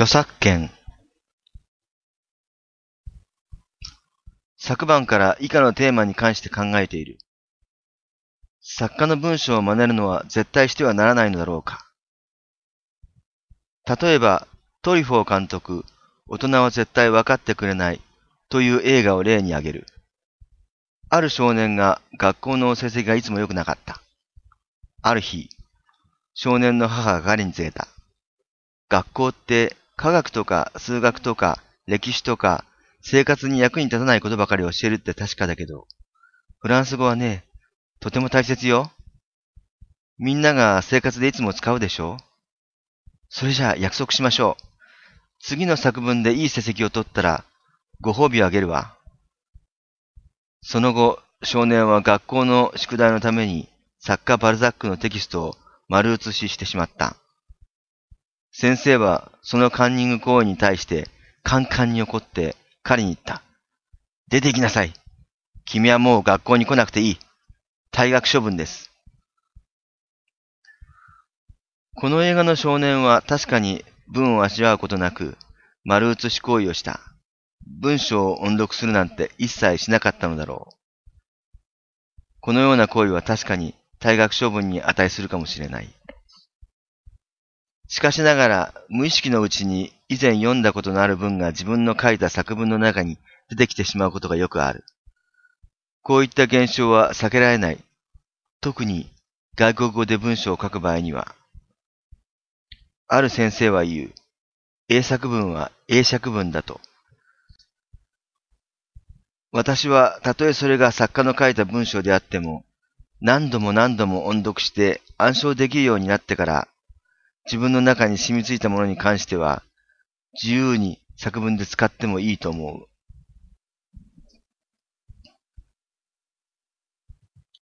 著作権昨晩から以下のテーマに関して考えている。作家の文章を真似るのは絶対してはならないのだろうか。例えば、トリフォー監督、大人は絶対分かってくれないという映画を例に挙げる。ある少年が学校の成績がいつも良くなかった。ある日、少年の母がガリに連れた。学校って科学とか数学とか歴史とか生活に役に立たないことばかり教えるって確かだけど、フランス語はね、とても大切よ。みんなが生活でいつも使うでしょそれじゃあ約束しましょう。次の作文でいい成績を取ったら、ご褒美をあげるわ。その後、少年は学校の宿題のために作家バルザックのテキストを丸写ししてしまった。先生はそのカンニング行為に対してカンカンに怒って彼に言った。出て行きなさい。君はもう学校に来なくていい。退学処分です。この映画の少年は確かに文を味わうことなく丸写し行為をした。文章を音読するなんて一切しなかったのだろう。このような行為は確かに退学処分に値するかもしれない。しかしながら、無意識のうちに以前読んだことのある文が自分の書いた作文の中に出てきてしまうことがよくある。こういった現象は避けられない。特に外国語で文章を書く場合には。ある先生は言う。英作文は英作文だと。私は、たとえそれが作家の書いた文章であっても、何度も何度も音読して暗唱できるようになってから自分の中に染みついたものに関しては、自由に作文で使ってもいいと思う。